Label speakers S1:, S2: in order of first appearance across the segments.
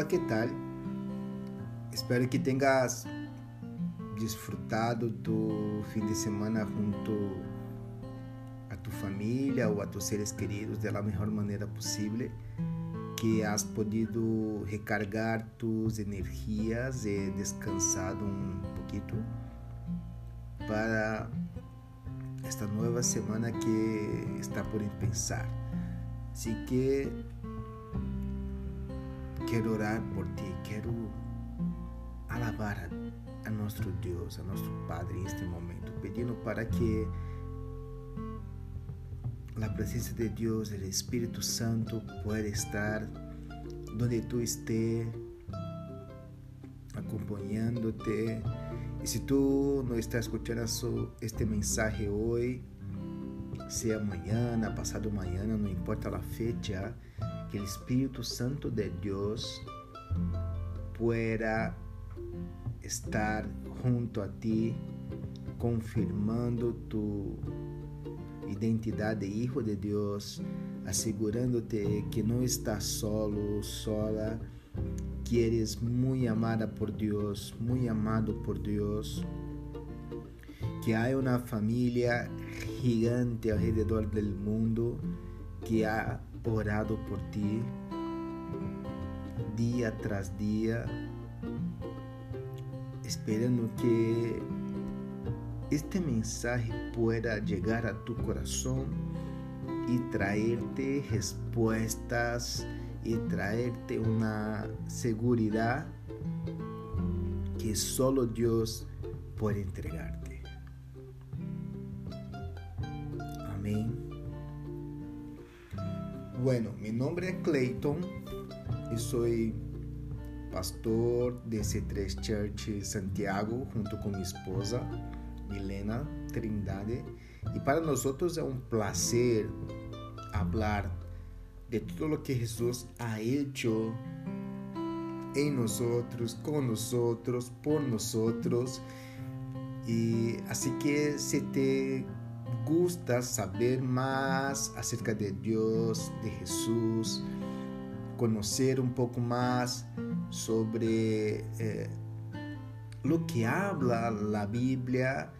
S1: Hola, ¿qué tal? Espero que tengas disfrutado tu fin de semana junto a tu familia o a tus seres queridos de la mejor manera posible, que has podido recargar tus energías y descansado un poquito para esta nueva semana que está por empezar. Así que quiero orar por ti, quiero alabar a nuestro Dios, a nuestro Padre en este momento, pidiendo para que la presencia de Dios, el Espíritu Santo pueda estar donde tú estés, acompañándote. Y si tú no estás escuchando este mensaje hoy, sea mañana, pasado mañana, no importa la fecha, que el Espíritu Santo de Dios pueda estar junto a ti, confirmando tu identidad de hijo de Dios, asegurándote que no estás solo, sola, que eres muy amada por Dios, muy amado por Dios, que hay una familia gigante alrededor del mundo que ha orado por ti día tras día, esperando que este mensaje pueda llegar a tu corazón y traerte respuestas y traerte una seguridad que solo Dios puede entregarte. Bueno, mi nombre es Clayton y soy pastor de C3 Church Santiago junto con mi esposa Milena Trindade. Y para nosotros es un placer hablar de todo lo que Jesús ha hecho en nosotros, con nosotros, por nosotros. Y así que si te gusta saber más acerca de Dios, de Jesús, conocer un poco más sobre eh, lo que habla la Biblia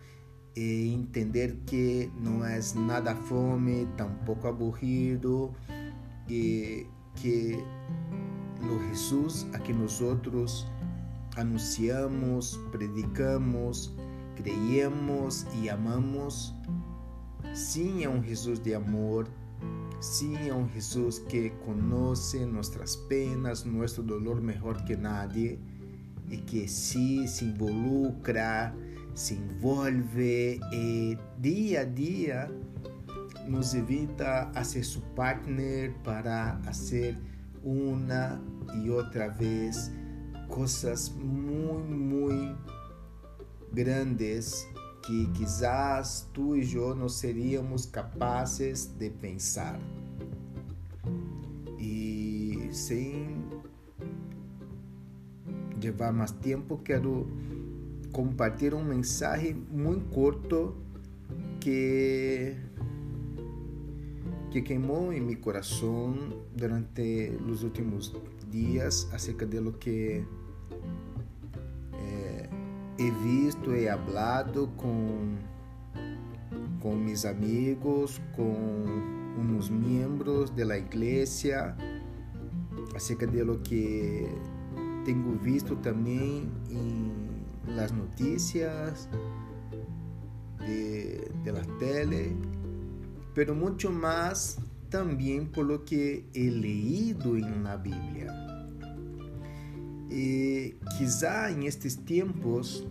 S1: e entender que no es nada fome, tampoco aburrido, y que lo Jesús a que nosotros anunciamos, predicamos, creemos y amamos Sim, é um Jesus de amor. Sim, é um Jesus que conhece nossas penas, nosso dolor melhor que nadie e que sim se involucra, se envolve e dia a dia nos invita a ser seu partner para fazer uma e outra vez coisas muito, muito grandes que quizás tú y yo no seríamos capaces de pensar. Y sin llevar más tiempo, quiero compartir un mensaje muy corto que, que quemó en mi corazón durante los últimos días acerca de lo que he visto, he hablado com, com mis amigos, com uns membros de la iglesia, acerca de lo que tenho visto também em las noticias de, de la tele, pero mucho más también por lo que he leído en la Biblia. E quizá em estes tempos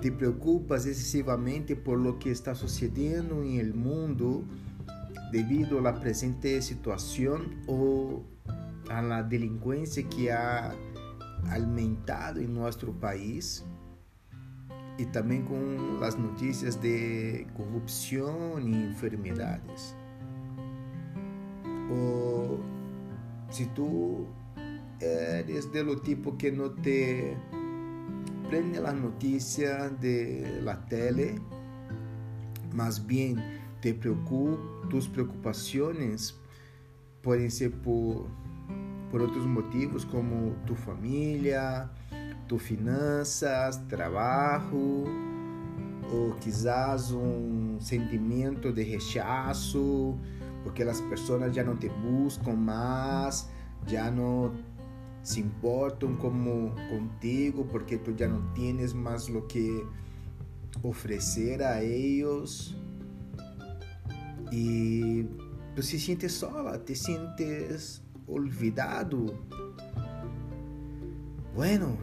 S1: te preocupas excessivamente por lo que está sucedendo em el mundo devido a la presente situação ou a la delinquência que ha aumentado em nosso país e também com as notícias de corrupção e enfermidades. Ou se tu eres de lo tipo que no te prende la noticia de la tele, más bien te preocupa, tus preocupaciones pueden ser por, por outros motivos como tu família, tu finanças, trabalho, ou quizás um sentimento de rechaço, porque as pessoas já não te buscam mais, já não se importam como contigo, porque tu já não tienes mais o que oferecer a eles. E tu se sientes sola, te sientes olvidado. Bueno,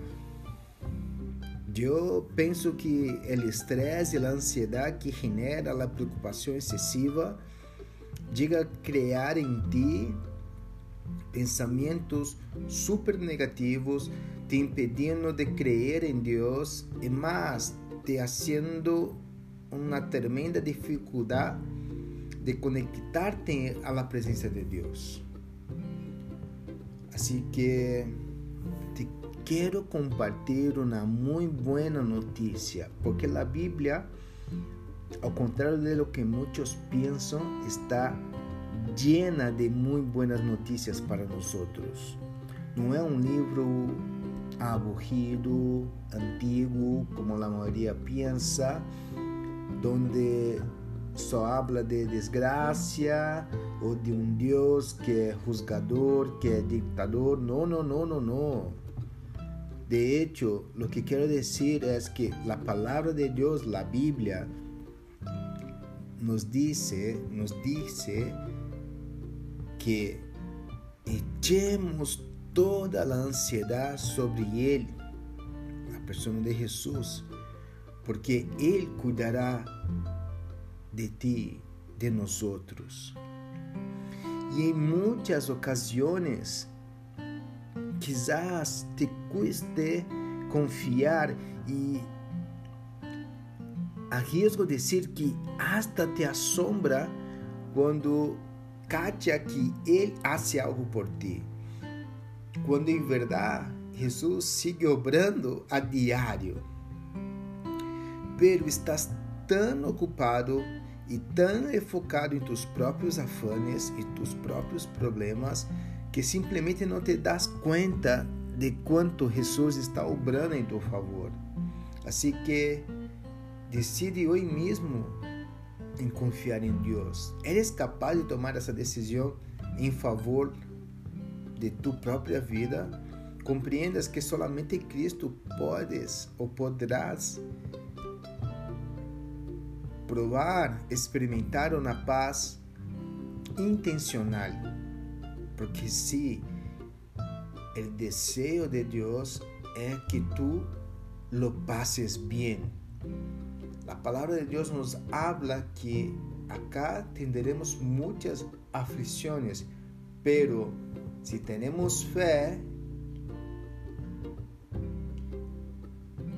S1: eu penso que o estresse e a ansiedade que genera a preocupação excessiva diga criar em ti pensamentos super negativos, te impedindo de crer em Deus e mais te haciendo uma tremenda dificuldade de conectarte a la presença de Deus. Assim que te quero compartilhar uma muito boa notícia, porque a Bíblia, ao contrário de lo que muitos pensam, está llena de muito boas notícias para nós. Não é um livro aburrido, antigo, como a maioria pensa, donde só habla de desgraça ou de um Deus que é juzgador, que é dictador. Não, não, não, não, não. De hecho, lo que quero dizer é que a palavra de Deus, a Bíblia, nos dice, nos dice que echemos toda a ansiedade sobre Ele, a pessoa de Jesus, porque Ele cuidará de ti, de nós outros. E em muitas ocasiões, quizás te cueste confiar e arrisco dizer que hasta te assombra quando cacha que Ele hace algo por ti. Quando em verdade Jesus sigue obrando a diário. Pero estás tão ocupado e tão enfocado em tus próprios afanes e tus próprios problemas que simplesmente não te das conta de quanto Jesus está obrando em teu favor. Assim que decide hoje mesmo em confiar em Deus. Eres capaz de tomar essa decisão em favor de tu própria vida? Compreendas que solamente Cristo podes ou poderás provar, experimentar uma paz intencional. Porque se o desejo de Deus é que tu lo pases bem. A palavra de Deus nos habla que acá tendremos muitas aflições, pero se temos fé,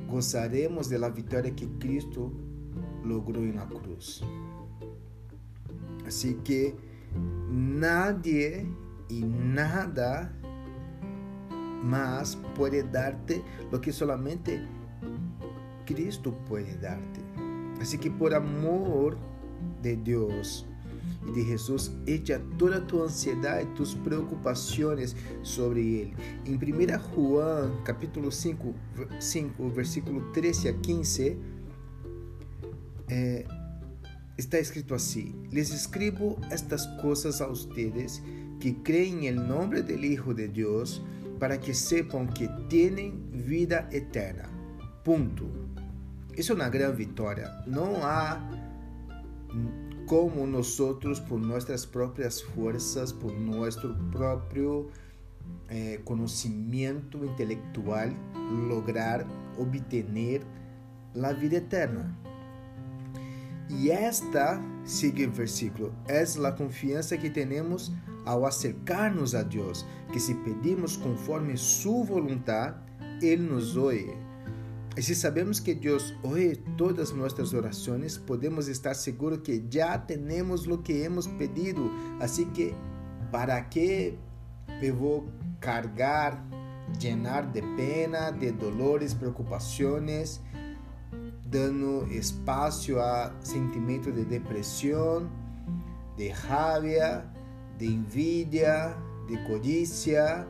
S1: gozaremos da vitória que Cristo logrou na cruz. Assim que nadie e nada mais pode dar-te lo que solamente Cristo pode dar-te. Assim que por amor de Deus e de Jesus, echa toda tua ansiedade e tus preocupações sobre Ele. Em 1 João, capítulo 5, 5, versículo 13 a 15, é, está escrito assim: Les escribo estas coisas a ustedes que creem em nome do Hijo de Deus, para que sepam que têm vida eterna. Ponto. Isso é uma grande vitória. Não há como nós, por nossas próprias forças, por nosso próprio eh, conhecimento intelectual, lograr obter a vida eterna. E esta, sigue o versículo, é a confiança que temos ao acercar-nos a Deus, que se pedimos conforme sua vontade, Ele nos ouve. E se sabemos que Deus ouve todas nossas orações, podemos estar seguros que já temos o que hemos pedido. Assim que, para que eu vou cargar, llenar de pena, de dolores, preocupações, dando espaço a sentimento de depressão, de raiva, de envidia, de codícia,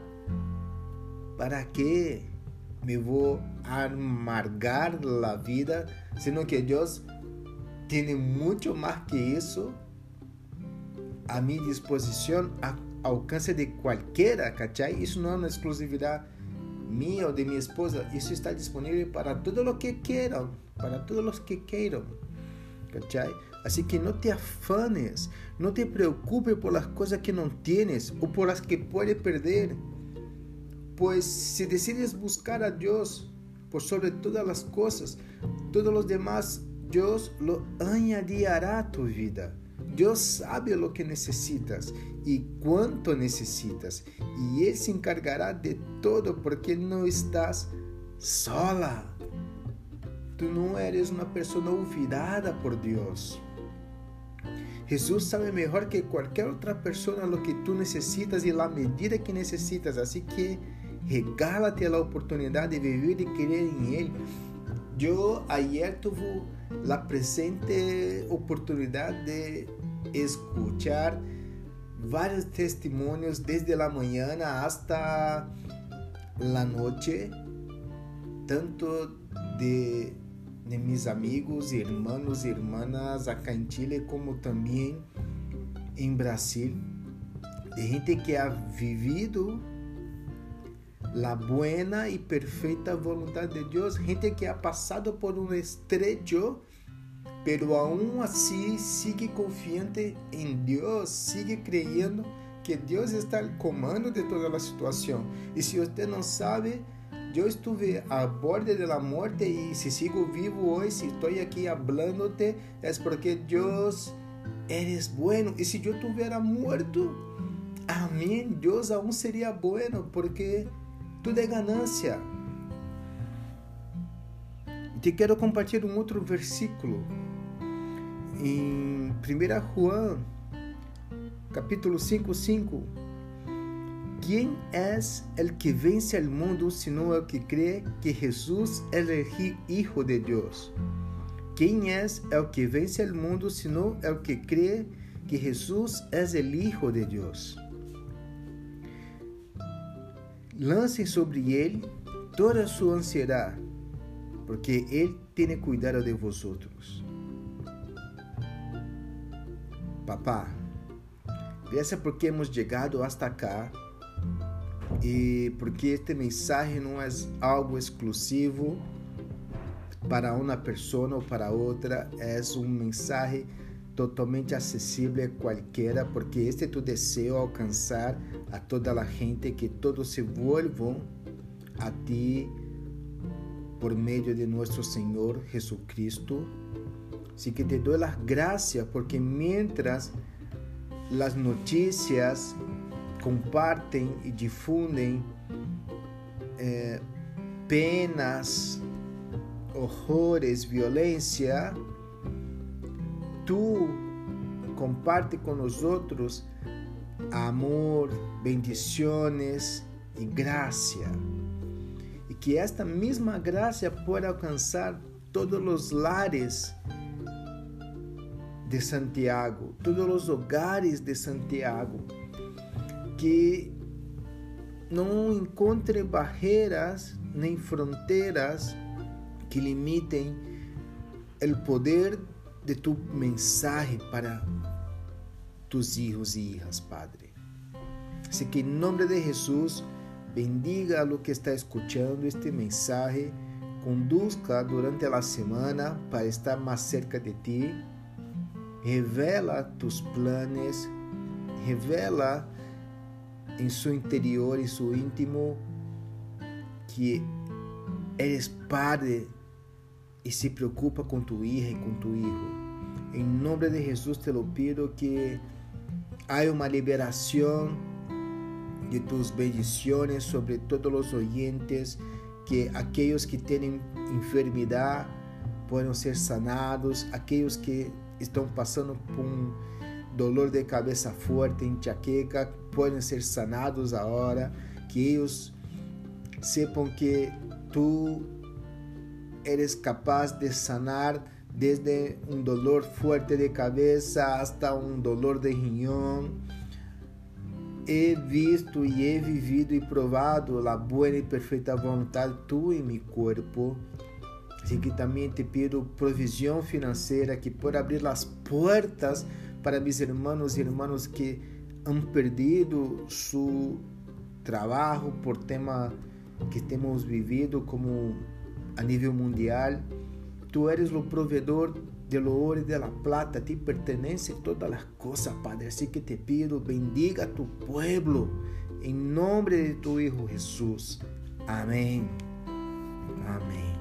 S1: ¿Para qué me voy a amargar la vida? Sino que Dios tiene mucho más que eso a mi disposición, a alcance de cualquiera, ¿cachai? Isso não é uma exclusividade minha ou de minha esposa, isso está disponível para todos os que queiram, para todos os que queiram, ¿cachai? Assim que não te afanes, não te preocupes por as coisas que não tienes ou por as que pode perder, pois se decides buscar a Deus por sobre todas as coisas, todos os demás, Deus lo añadirá a tu vida. Deus sabe o que necessitas e quanto necessitas, e Ele se encargará de todo porque não estás sola. Tu não eres uma pessoa olvidada por Deus. Jesus sabe melhor que qualquer outra pessoa o que tu necessitas e a medida que necessitas, assim que regala-te a oportunidade de viver e crer em Ele. Eu ayer tuve a presente oportunidade de escuchar varios testimonios desde la mañana hasta la noche, tanto de, de amigos, hermanos y hermanas acá en Chile como también en Brasil, de gente que ha vivido la buena y perfecta voluntad de Dios, gente que ha pasado por un estrecho pero aún así sigue confiante en Dios, sigue creyendo que Dios está al comando de toda la situación. Y si usted no sabe, yo estuve a borde de la muerte y si sigo vivo hoy, si estoy aquí hablándote, es porque Dios eres bueno. Y si yo tuviera muerto, amén, Dios aún sería bueno porque tudo é ganância. Te quero compartilhar um outro versículo em 1 Juan, capítulo 5, 5, quem é o que vence al mundo, sino el que cree que Jesus é o Hijo de Deus? Quem é o que vence al mundo, sino el que cree que Jesus é o Hijo de Deus? Lancem sobre ele toda a sua ansiedade, porque ele tem cuidado de vosotros. Papá, graças porque hemos chegado hasta acá e porque este mensagem não é algo exclusivo para uma pessoa ou para outra, é um mensagem totalmente acessível a qualquer, porque este é tu desejo alcançar a toda a gente, que todos se volvam a ti por meio de nosso Senhor Jesucristo. Así que te doy las gracias porque mientras las noticias comparten y difunden eh, penas, horrores, violencia, tú comparte con nosotros amor, bendiciones y gracia. Y que esta misma gracia pueda alcanzar todos los lares de Santiago, todos os hogares de Santiago, que não encontre barreiras nem fronteiras que limitem o poder de tu mensagem para tus hijos e hijas, Padre. Así que em nome de Jesus, bendiga a lo que está escuchando este mensaje, conduzca durante a semana para estar mais cerca de ti. Revela tus planos, revela em seu interior e seu íntimo que eres padre e se preocupa com tu hija e com tu hijo. Em nome de Jesus te lo pido que há uma liberação de tus bendiciones sobre todos os oyentes, que aqueles que têm enfermidade possam ser sanados, aqueles que estão passando por um dolor de cabeça forte, enxaqueca, podem ser sanados agora, que eles sepam que tu eres capaz de sanar desde um dolor forte de cabeça hasta um dolor de riñón, he visto e he vivido e provado a boa e perfeita vontade tua em meu corpo. Assim que também te pido provisão financeira que por abrir as portas para meus irmãos e irmãos que han perdido su trabalho por tema que temos vivido como a nível mundial. Tu eres o provedor del ouro e de la plata, a ti todas as coisas, Padre. Assim que te pido, bendiga a tu pueblo, em nome de tu Hijo Jesús. Amém. Amém.